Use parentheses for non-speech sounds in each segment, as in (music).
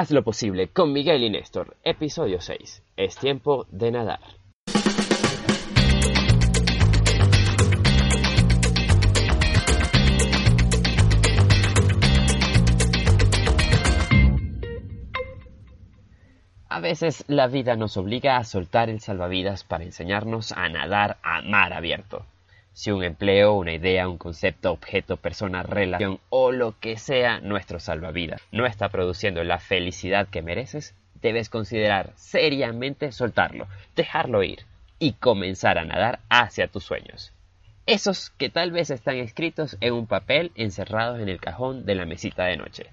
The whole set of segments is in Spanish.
Haz lo posible con Miguel y Néstor, episodio 6. Es tiempo de nadar. A veces la vida nos obliga a soltar el salvavidas para enseñarnos a nadar a mar abierto. Si un empleo, una idea, un concepto, objeto, persona, relación o lo que sea nuestro salvavidas no está produciendo la felicidad que mereces, debes considerar seriamente soltarlo, dejarlo ir y comenzar a nadar hacia tus sueños. Esos que tal vez están escritos en un papel encerrados en el cajón de la mesita de noche.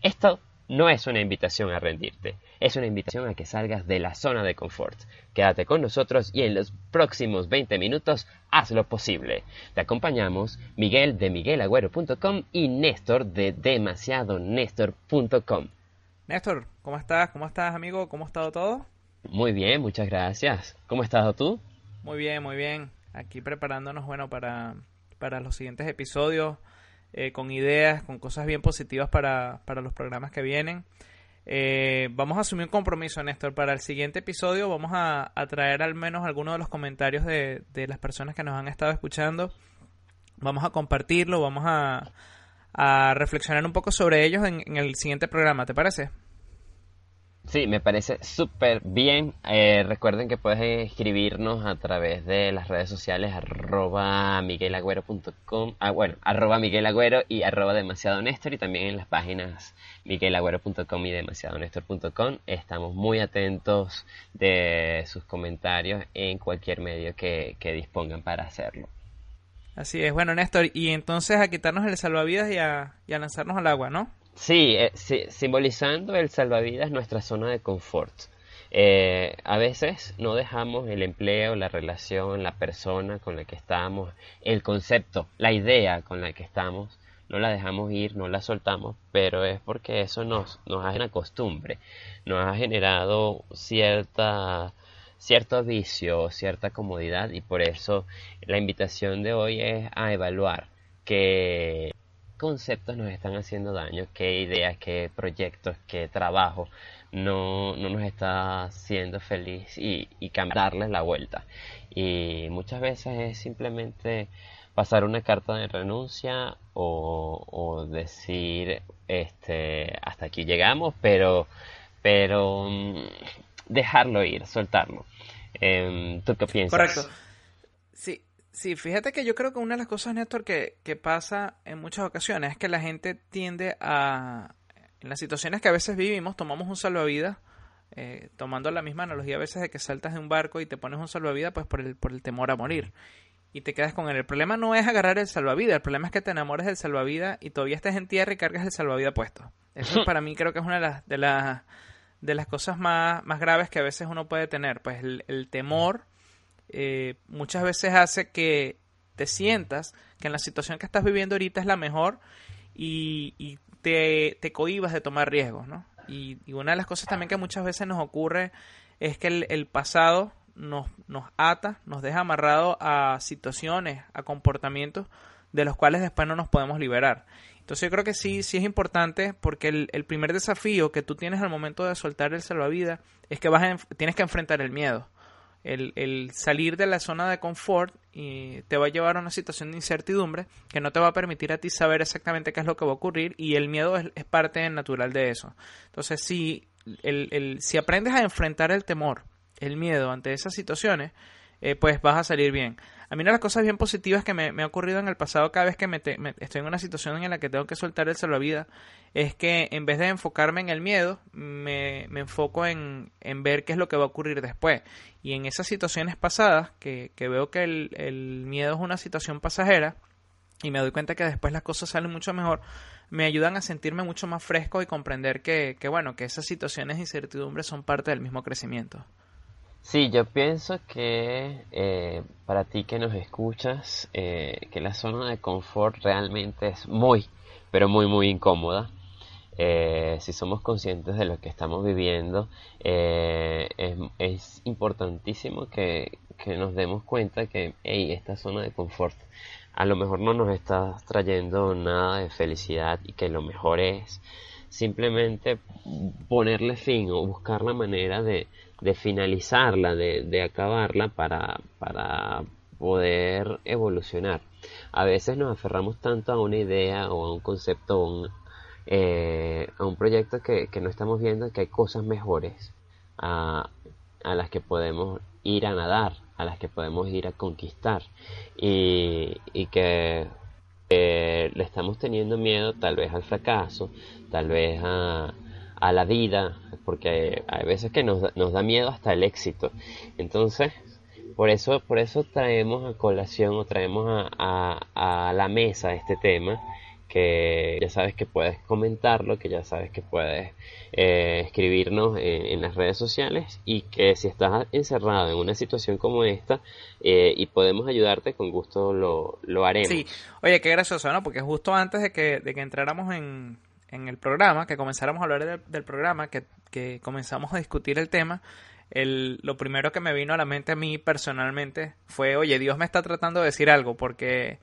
Esto no es una invitación a rendirte, es una invitación a que salgas de la zona de confort. Quédate con nosotros y en los próximos 20 minutos haz lo posible. Te acompañamos Miguel de miguelagüero.com y Néstor de demasiadonestor.com. Néstor, ¿cómo estás? ¿Cómo estás, amigo? ¿Cómo ha estado todo? Muy bien, muchas gracias. ¿Cómo has estado tú? Muy bien, muy bien. Aquí preparándonos, bueno, para, para los siguientes episodios eh, con ideas, con cosas bien positivas para, para los programas que vienen. Eh, vamos a asumir un compromiso, Néstor. Para el siguiente episodio vamos a, traer al menos algunos de los comentarios de, de, las personas que nos han estado escuchando. Vamos a compartirlo, vamos a, a reflexionar un poco sobre ellos en, en el siguiente programa, ¿te parece? Sí, me parece súper bien. Eh, recuerden que puedes escribirnos a través de las redes sociales arroba miguelagüero.com, ah, bueno, arroba miguelagüero y arroba demasiado Néstor y también en las páginas miguelagüero.com y demasiadonestor.com. Estamos muy atentos de sus comentarios en cualquier medio que, que dispongan para hacerlo. Así es, bueno Néstor, y entonces a quitarnos el salvavidas y a, lanzarnos al agua, ¿no? Eh, sí, simbolizando el salvavidas nuestra zona de confort. Eh, a veces no dejamos el empleo, la relación, la persona con la que estamos, el concepto, la idea con la que estamos, no la dejamos ir, no la soltamos, pero es porque eso nos, nos hace una costumbre, nos ha generado cierta, cierto vicio, cierta comodidad y por eso la invitación de hoy es a evaluar que conceptos nos están haciendo daño, qué ideas, qué proyectos, qué trabajo no, no nos está haciendo feliz y, y darles la vuelta. Y muchas veces es simplemente pasar una carta de renuncia o, decir este hasta aquí llegamos, pero pero mm, dejarlo ir, soltarlo. Em, ¿Tú qué piensas? Correcto. Sí, Sí, fíjate que yo creo que una de las cosas, Néstor, que, que pasa en muchas ocasiones es que la gente tiende a, en las situaciones que a veces vivimos, tomamos un salvavidas, eh, tomando la misma analogía a veces de que saltas de un barco y te pones un salvavidas pues por el, por el temor a morir. Y te quedas con él. El problema no es agarrar el salvavidas, el problema es que te enamores del salvavidas y todavía estés en tierra y cargas el salvavidas puesto. Eso (laughs) para mí creo que es una de las, de las, de las cosas más, más graves que a veces uno puede tener. Pues el, el temor eh, muchas veces hace que te sientas que en la situación que estás viviendo ahorita es la mejor y, te, te cohibas de tomar riesgos, ¿no? Y, una de las cosas también que muchas veces nos ocurre es que el, pasado nos, nos ata, nos deja amarrado a situaciones, a comportamientos de los cuales después no nos podemos liberar. Entonces yo creo que sí, sí es importante porque el, el primer desafío que tú tienes al momento de soltar el salvavidas es que vas a, tienes que enfrentar el miedo el, salir de la zona de confort y te va a llevar a una situación de incertidumbre que no te va a permitir a ti saber exactamente qué es lo que va a ocurrir y el miedo es, parte natural de eso. Entonces, si, el, si aprendes a enfrentar el temor, el miedo ante esas situaciones, eh, pues vas a salir bien. A mí una de las cosas bien positivas que me, ha ocurrido en el pasado cada vez que me, estoy en una situación en la que tengo que soltar el salvavidas es que en vez de enfocarme en el miedo, me, enfoco en, ver qué es lo que va a ocurrir después. Y en esas situaciones pasadas, que, veo que el, miedo es una situación pasajera, y me doy cuenta que después las cosas salen mucho mejor, me ayudan a sentirme mucho más fresco y comprender que, que bueno, que esas situaciones de incertidumbre son parte del mismo crecimiento. Sí, yo pienso que eh, para ti que nos escuchas, eh, que la zona de confort realmente es muy, pero muy, muy incómoda. Eh, si somos conscientes de lo que estamos viviendo, es, es, importantísimo que, que, nos demos cuenta que hey, esta zona de confort a lo mejor no nos está trayendo nada de felicidad y que lo mejor es simplemente ponerle fin o buscar la manera de, de finalizarla, de, de acabarla para, para poder evolucionar. A veces nos aferramos tanto a una idea o a un concepto o eh, a un proyecto que, que, no estamos viendo que hay cosas mejores a, a, las que podemos ir a nadar, a las que podemos ir a conquistar y, y que le estamos teniendo miedo tal vez al fracaso, tal vez a, a la vida, porque hay veces que nos, nos da miedo hasta el éxito. Entonces, por eso, por eso traemos a colación o traemos a, a, la mesa este tema que ya sabes que puedes comentarlo, que ya sabes que puedes eh, escribirnos en, las redes sociales y que si estás encerrado en una situación como esta eh, y podemos ayudarte, con gusto lo, lo haremos. Sí, oye, qué gracioso, ¿no? Porque justo antes de que, de que entráramos en, en el programa, que comenzáramos a hablar del, programa, que, que, comenzamos a discutir el tema, el, lo primero que me vino a la mente a mí personalmente fue, oye, Dios me está tratando de decir algo, porque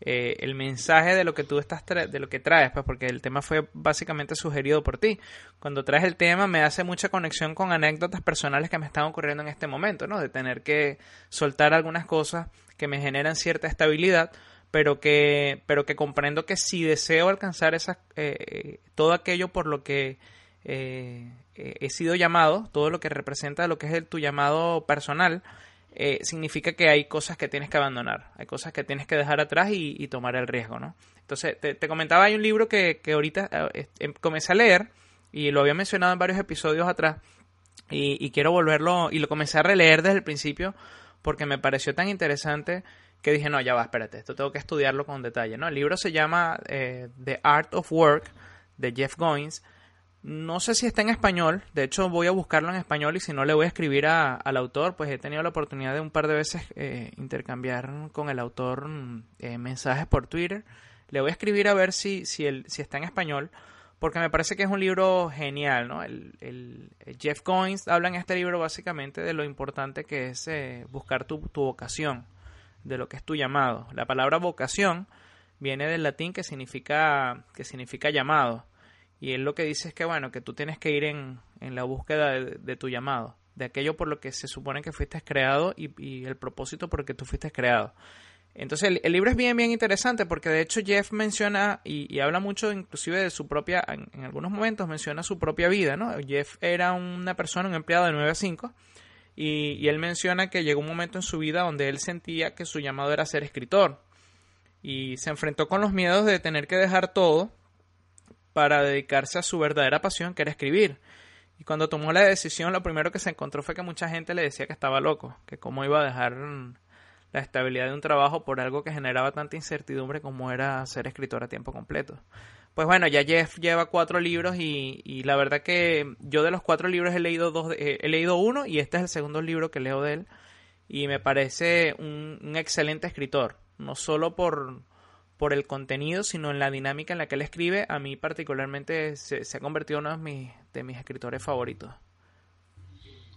eh, el mensaje de lo que tú estás de lo que traes, pues porque el tema fue básicamente sugerido por ti. Cuando traes el tema me hace mucha conexión con anécdotas personales que me están ocurriendo en este momento, ¿no? De tener que soltar algunas cosas que me generan cierta estabilidad pero que, pero que comprendo que si deseo alcanzar esa, eh, todo aquello por lo que eh, he sido llamado, todo lo que representa lo que es el, tu llamado personal, eh, significa que hay cosas que tienes que abandonar, hay cosas que tienes que dejar atrás y, tomar el riesgo, ¿no? Entonces, te, comentaba, hay un libro que, que ahorita em, comencé a leer y lo había mencionado en varios episodios atrás y, y quiero volverlo y lo comencé a releer desde el principio porque me pareció tan interesante que dije, no, ya va, espérate, esto tengo que estudiarlo con detalle, ¿no? El libro se llama eh, The Art of Work de Jeff Goins. No sé si está en español, de hecho voy a buscarlo en español y si no le voy a escribir al autor, pues he tenido la oportunidad de un par de veces eh, intercambiar con el autor mm, eh, mensajes por Twitter. Le voy a escribir a ver si, si, el, si está en español, porque me parece que es un libro genial, ¿no? El, el, Jeff Goins habla en este libro básicamente de lo importante que es buscar tu, tu vocación de lo que es tu llamado. La palabra vocación viene del latín que significa, que significa llamado. Y él lo que dice es que, bueno, que tú tienes que ir en, en la búsqueda de, tu llamado, de aquello por lo que se supone que fuiste creado y, el propósito por el que tú fuiste creado. Entonces el, libro es bien, bien interesante porque de hecho Jeff menciona y, habla mucho inclusive de su propia, en, algunos momentos menciona su propia vida, ¿no? Jeff era una persona, un empleado de 9 a 5 y, él menciona que llegó un momento en su vida donde él sentía que su llamado era ser escritor. Y se enfrentó con los miedos de tener que dejar todo para dedicarse a su verdadera pasión, que era escribir. Y cuando tomó la decisión, lo primero que se encontró fue que mucha gente le decía que estaba loco, que cómo iba a dejar la estabilidad de un trabajo por algo que generaba tanta incertidumbre como era ser escritor a tiempo completo. Pues bueno, ya Jeff lleva cuatro libros y, la verdad que yo de los cuatro libros he leído dos, eh, he leído uno y este es el segundo libro que leo de él y me parece un, excelente escritor, no solo por, por el contenido, sino en la dinámica en la que él escribe. A mí particularmente se, ha convertido en uno de mis, de mis escritores favoritos.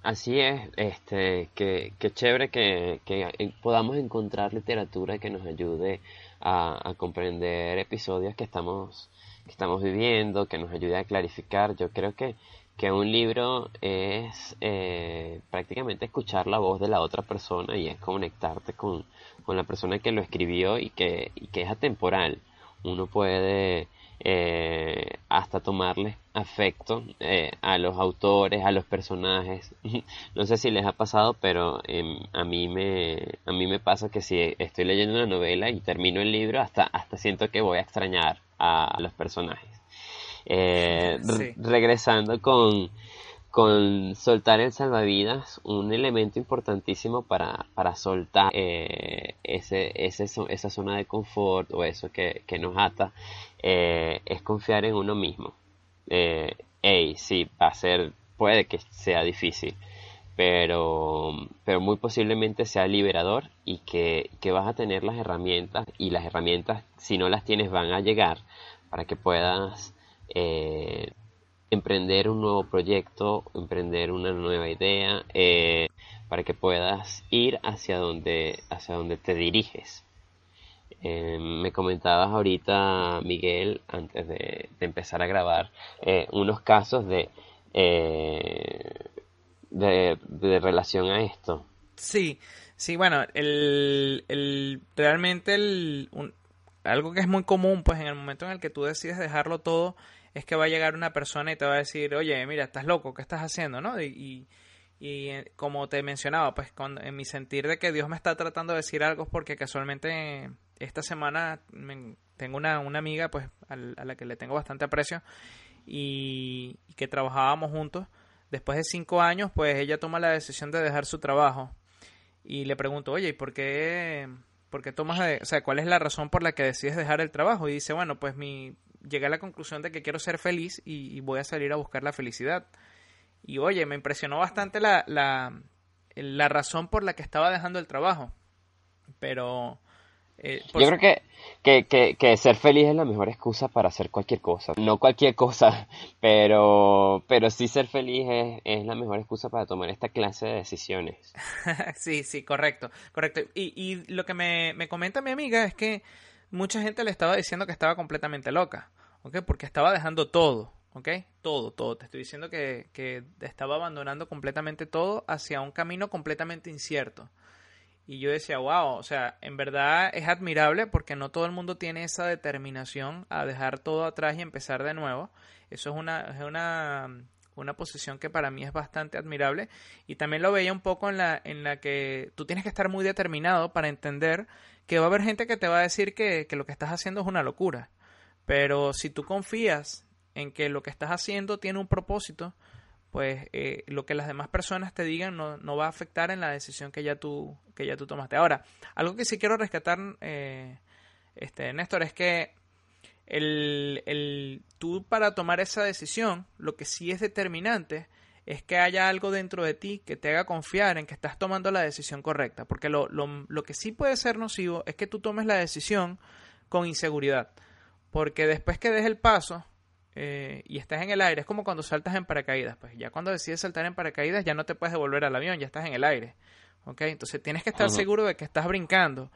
Así es, este, que, que chévere que, que, podamos encontrar literatura que nos ayude a, a comprender episodios que estamos que estamos viviendo, que nos ayude a clarificar. Yo creo que, que un libro es eh, prácticamente escuchar la voz de la otra persona y es conectarte con, con la persona que lo escribió y que, que es atemporal. Uno puede eh, hasta tomarle afecto eh, a los autores, a los personajes. (laughs) no sé si les ha pasado, pero em, a mí me a mí me pasa que si estoy leyendo una novela y termino el libro, hasta hasta siento que voy a extrañar a, los personajes. Eh, regresando con con soltar el salvavidas, un elemento importantísimo para, para soltar eh, ese, ese, esa zona de confort o eso que, nos ata, eh, es confiar en uno mismo. Eh, hey, sí, va a ser, puede que sea difícil, pero, pero muy posiblemente sea liberador y que, que vas a tener las herramientas y las herramientas, si no las tienes, van a llegar para que puedas eh, emprender un nuevo proyecto, emprender una nueva idea, eh, para que puedas ir hacia donde, hacia donde te diriges. Eh, me comentabas ahorita, Miguel, antes de, empezar a grabar, eh, unos casos de, de, relación a esto. Sí, sí, bueno, el, el realmente el, algo que es muy común, pues en el momento en el que tú decides dejarlo todo, es que va a llegar una persona y te va a decir, oye, mira, estás loco, ¿qué estás haciendo? ¿no? Y, y, eh, como te mencionaba, pues en mi sentir de que Dios me está tratando de decir algo, porque casualmente esta semana tengo una, una amiga, pues a, la que le tengo bastante aprecio, y, que trabajábamos juntos. Después de cinco años, pues ella toma la decisión de dejar su trabajo. Y le pregunto, oye, ¿y por qué, por qué tomas, o sea, cuál es la razón por la que decides dejar el trabajo? Y dice, bueno, pues mi, llegué a la conclusión de que quiero ser feliz y, voy a salir a buscar la felicidad. Y oye, me impresionó bastante la, la, la razón por la que estaba dejando el trabajo. Pero... Eh, Yo creo que, que, que, que, ser feliz es la mejor excusa para hacer cualquier cosa. No cualquier cosa, (laughs) pero, pero sí ser feliz es, es la mejor excusa para tomar esta clase de decisiones. (laughs) sí, sí, correcto, correcto. Y, y lo que me, me comenta mi amiga es que mucha gente le estaba diciendo que estaba completamente loca, ¿ok? Porque estaba dejando todo, ¿ok? Todo, todo. Te estoy diciendo que, que estaba abandonando completamente todo hacia un camino completamente incierto. Y yo decía, wow, o sea, en verdad es admirable porque no todo el mundo tiene esa determinación a dejar todo atrás y empezar de nuevo. Eso es una, es una, una posición que para mí es bastante admirable. Y también lo veía un poco en la, en la que tú tienes que estar muy determinado para entender que va a haber gente que te va a decir que, lo que estás haciendo es una locura. Pero si tú confías en que lo que estás haciendo tiene un propósito, pues eh, lo que las demás personas te digan no, no, va a afectar en la decisión que ya tú, que ya tú tomaste. Ahora, algo que sí quiero rescatar, eh, este, Néstor, es que el, el, tú para tomar esa decisión, lo que sí es determinante es que haya algo dentro de ti que te haga confiar en que estás tomando la decisión correcta. Porque lo, lo, lo que sí puede ser nocivo es que tú tomes la decisión con inseguridad. Porque después que des el paso eh, y estás en el aire, es como cuando saltas en paracaídas. Pues ya cuando decides saltar en paracaídas ya no te puedes devolver al avión, ya estás en el aire. ¿Ok? Entonces tienes que estar seguro de que estás brincando.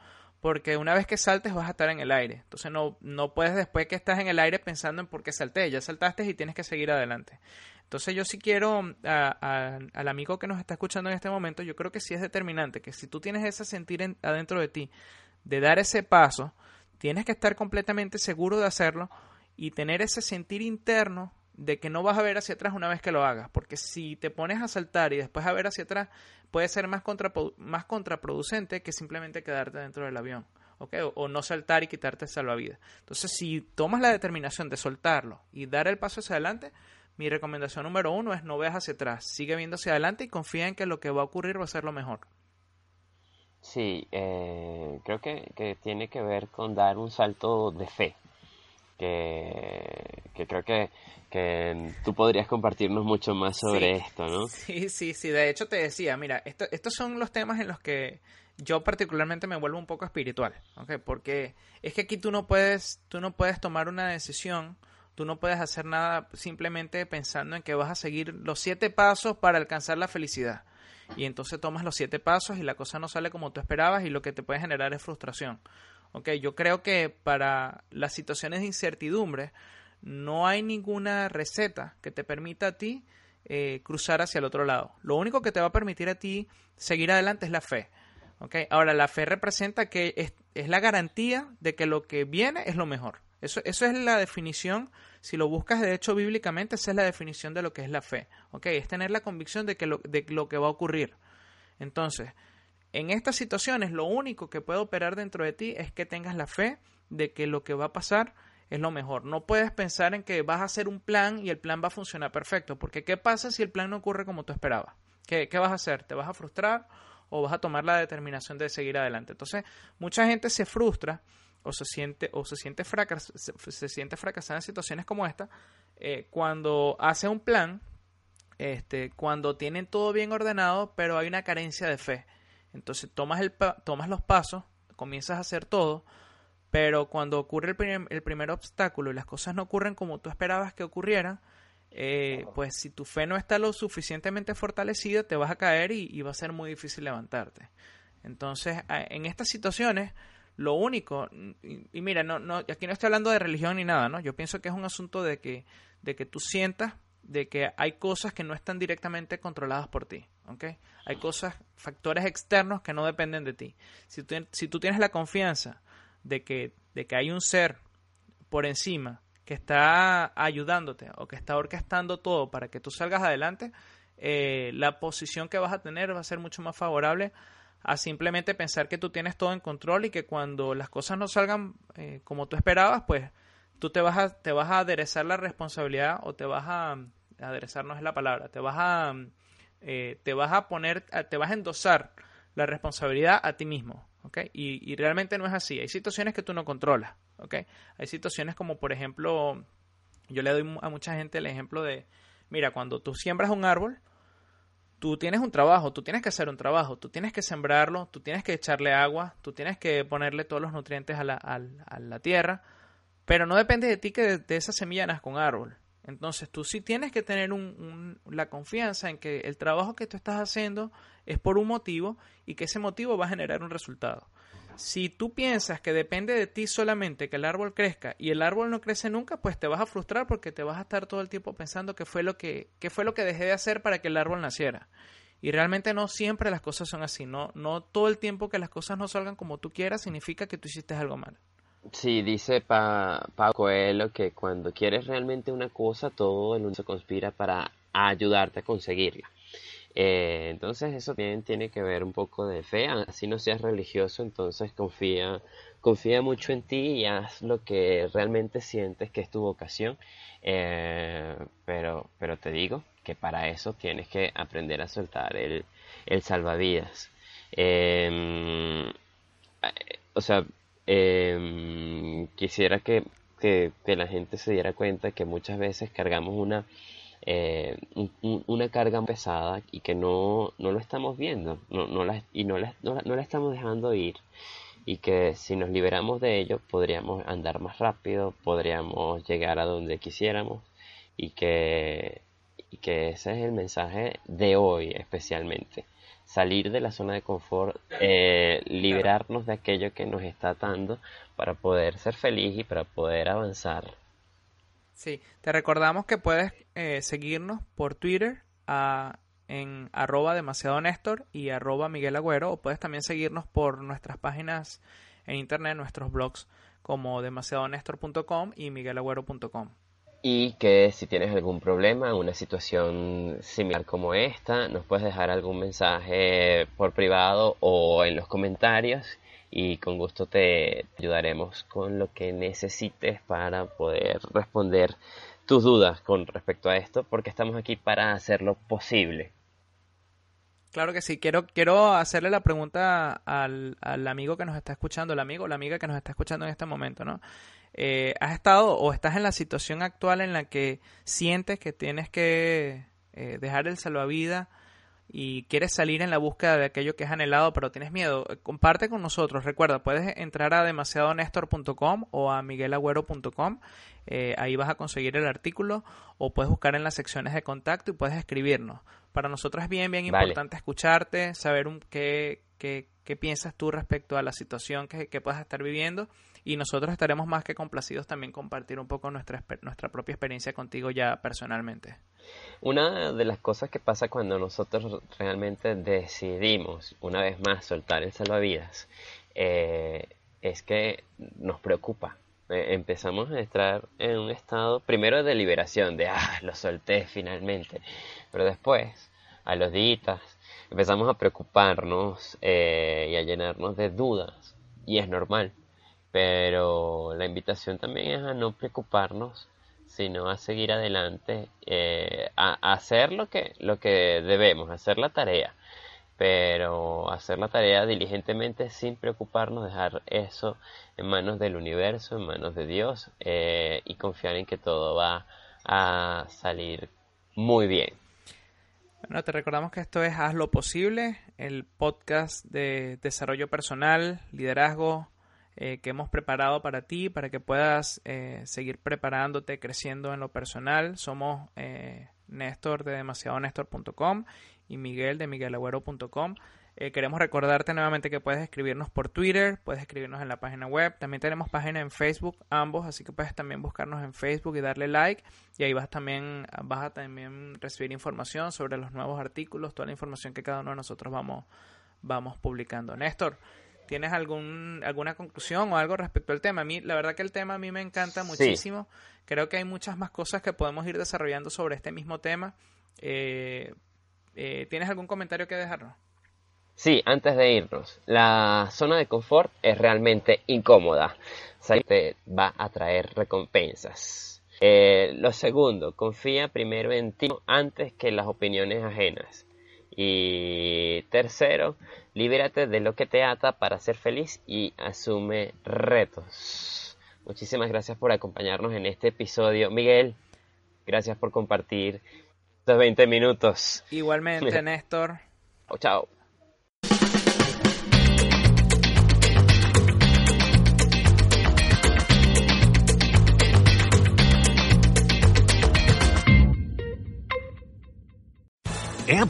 Porque una vez que saltes vas a estar en el aire. Entonces no, no puedes después que estás en el aire pensando en por qué salté. Ya saltaste y tienes que seguir adelante. Entonces yo sí quiero al amigo que nos está escuchando en este momento, yo creo que sí es determinante, que si tú tienes ese sentir adentro de ti de dar ese paso, tienes que estar completamente seguro de hacerlo y tener ese sentir interno de que no vas a ver hacia atrás una vez que lo hagas, porque si te pones a saltar y después a ver hacia atrás, puede ser más, más contraproducente que simplemente quedarte dentro del avión, O, o, no saltar y quitarte el salvavidas. Entonces, si tomas la determinación de soltarlo y dar el paso hacia adelante, mi recomendación número uno es no veas hacia atrás, sigue viendo hacia adelante y confía en que lo que va a ocurrir va a ser lo mejor. Sí, eh, creo que, tiene que ver con dar un salto de fe, que, creo que, tú podrías compartirnos mucho más sobre esto, ¿no? Sí, sí, sí, de hecho te decía, mira, estos son los temas en los que yo particularmente me vuelvo un poco espiritual, ¿ok? Porque es que aquí tú no puedes, tú no puedes tomar una decisión Tú no puedes hacer nada simplemente pensando en que vas a seguir los siete pasos para alcanzar la felicidad. Y entonces tomas los siete pasos y la cosa no sale como tú esperabas y lo que te puede generar es frustración. Ok, yo creo que para las situaciones de incertidumbre no hay ninguna receta que te permita a ti eh, cruzar hacia el otro lado. Lo único que te va a permitir a ti seguir adelante es la fe. Okay. Ahora, la fe representa que es, la garantía de que lo que viene es lo mejor. Eso, eso es la definición, si lo buscas de hecho bíblicamente, esa es la definición de lo que es la fe. ¿ok? Es tener la convicción de, que lo, de lo que va a ocurrir. Entonces, en estas situaciones lo único que puede operar dentro de ti es que tengas la fe de que lo que va a pasar es lo mejor. No puedes pensar en que vas a hacer un plan y el plan va a funcionar perfecto, porque ¿qué pasa si el plan no ocurre como tú esperabas? ¿Qué, qué vas a hacer? ¿Te vas a frustrar o vas a tomar la determinación de seguir adelante? Entonces, mucha gente se frustra o se siente o se siente, fracas, se, siente fracasada en situaciones como esta eh, cuando hace un plan, este, cuando tienen todo bien ordenado, pero hay una carencia de fe. Entonces tomas, el, tomas los pasos, comienzas a hacer todo, pero cuando ocurre el primer, el primer obstáculo y las cosas no ocurren como tú esperabas que ocurrieran, eh, pues si tu fe no está lo suficientemente fortalecida, te vas a caer y, va a ser muy difícil levantarte. Entonces, en estas situaciones, lo único, y, mira, no, no, aquí no estoy hablando de religión ni nada, ¿no? Yo pienso que es un asunto de que, de que tú sientas de que hay cosas que no están directamente controladas por ti, ¿ok? Hay cosas, factores externos que no dependen de ti. Si tú, si tú tienes la confianza de que, de que hay un ser por encima que está ayudándote o que está orquestando todo para que tú salgas adelante, eh, la posición que vas a tener va a ser mucho más favorable a simplemente pensar que tú tienes todo en control y que cuando las cosas no salgan eh, como tú esperabas, pues tú te vas a, te vas a aderezar la responsabilidad o te vas a aderezar no es la palabra, te vas a eh, te vas a poner, te vas a endosar la responsabilidad a ti mismo, ¿ok? Y, y, realmente no es así. Hay situaciones que tú no controlas, ¿ok? Hay situaciones como, por ejemplo, yo le doy a mucha gente el ejemplo de, mira, cuando tú siembras un árbol, tú tienes un trabajo, tú tienes que hacer un trabajo, tú tienes que sembrarlo, tú tienes que echarle agua, tú tienes que ponerle todos los nutrientes a la, a, la tierra, pero no depende de ti que de, esa semilla árbol. Entonces tú sí tienes que tener un, la confianza en que el trabajo que tú estás haciendo es por un motivo y que ese motivo va a generar un resultado. Si tú piensas que depende de ti solamente que el árbol crezca y el árbol no crece nunca, pues te vas a frustrar porque te vas a estar todo el tiempo pensando que fue lo que, fue lo que dejé de hacer para que el árbol naciera. Y realmente no siempre las cosas son así, no, no todo el tiempo que las cosas no salgan como tú quieras significa que tú hiciste algo mal. Sí, dice pa Pablo Coelho que cuando quieres realmente una cosa, todo el mundo se conspira para ayudarte a conseguirla. Eh, entonces eso también tiene que ver un poco de fe, así no seas religioso, entonces confía, confía mucho en ti y haz lo que realmente sientes que es tu vocación. Eh, pero, pero te digo que para eso tienes que aprender a soltar el, el salvavidas. Em, o sea, em, quisiera que, que, que la gente se diera cuenta que muchas veces cargamos una eh, una carga pesada y que no, no lo estamos viendo no, no la, y no la, no, la, estamos dejando ir y que si nos liberamos de ello podríamos andar más rápido, podríamos llegar a donde quisiéramos y que, y que ese es el mensaje de hoy especialmente. Salir de la zona de confort, eh, liberarnos de aquello que nos está atando para poder ser feliz y para poder avanzar Sí, te recordamos que puedes eh, seguirnos por Twitter en arroba demasiado Néstor y arroba Miguel Agüero o puedes también seguirnos por nuestras páginas en internet, nuestros blogs como demasiadonestor.com y miguelagüero.com. Y que si tienes algún problema, una situación similar como esta, nos puedes dejar algún mensaje por privado o en los comentarios y con gusto te ayudaremos con lo que necesites para poder responder tus dudas con respecto a esto, porque estamos aquí para hacerlo posible. Claro que sí, quiero, quiero hacerle la pregunta al, al amigo que nos está escuchando, el amigo o la amiga que nos está escuchando en este momento, ¿no? Eh, ¿Has estado o estás en la situación actual en la que sientes que tienes que eh, dejar el salvavidas y quieres salir en la búsqueda de aquello que es anhelado, pero tienes miedo, comparte con nosotros. Recuerda, puedes entrar a demasiadonestor.com o a miguelagüero.com. Eh, ahí vas a conseguir el artículo o puedes buscar en las secciones de contacto y puedes escribirnos. Para nosotros es bien, bien importante escucharte, saber un, qué, qué, qué, piensas tú respecto a la situación que, que puedas estar viviendo y nosotros estaremos más que complacidos también compartir un poco nuestra, nuestra propia experiencia contigo ya personalmente. Una de las cosas que pasa cuando nosotros realmente decidimos una vez más soltar el salvavidas eh, es que nos preocupa. Eh, empezamos a estar en un estado primero de liberación, de ah, lo solté finalmente, pero después, a los días, empezamos a preocuparnos eh, y a llenarnos de dudas, y es normal pero la invitación también es a no preocuparnos, sino a seguir adelante, eh, a, hacer lo que, lo que debemos, hacer la tarea, pero hacer la tarea diligentemente sin preocuparnos, dejar eso en manos del universo, en manos de Dios eh, y confiar en que todo va a salir muy bien. Bueno, te recordamos que esto es Haz lo posible, el podcast de desarrollo personal, liderazgo, eh, que hemos preparado para ti, para que puedas eh, seguir preparándote, creciendo en lo personal. Somos eh, Néstor de demasiadonestor.com y Miguel de miguelagüero.com. Eh, queremos recordarte nuevamente que puedes escribirnos por Twitter, puedes escribirnos en la página web. También tenemos página en Facebook, ambos, así que puedes también buscarnos en Facebook y darle like. Y ahí vas también, vas a también recibir información sobre los nuevos artículos, toda la información que cada uno de nosotros vamos, vamos publicando. Néstor, ¿Tienes algún, alguna conclusión o algo respecto al tema? A mí, la verdad que el tema a mí me encanta muchísimo. Creo que hay muchas más cosas que podemos ir desarrollando sobre este mismo tema. Eh, eh, ¿Tienes algún comentario que dejarnos? Sí, antes de irnos, la zona de confort es realmente incómoda. Te va a traer recompensas. Eh, lo segundo, confía primero en ti antes que en las opiniones ajenas. Y tercero, libérate de lo que te ata para ser feliz y asume retos. Muchísimas gracias por acompañarnos en este episodio. Miguel, gracias por compartir estos 20 minutos. Igualmente, (laughs) Néstor. Chao, chao.